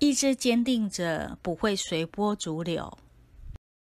意志坚定者不会随波逐流。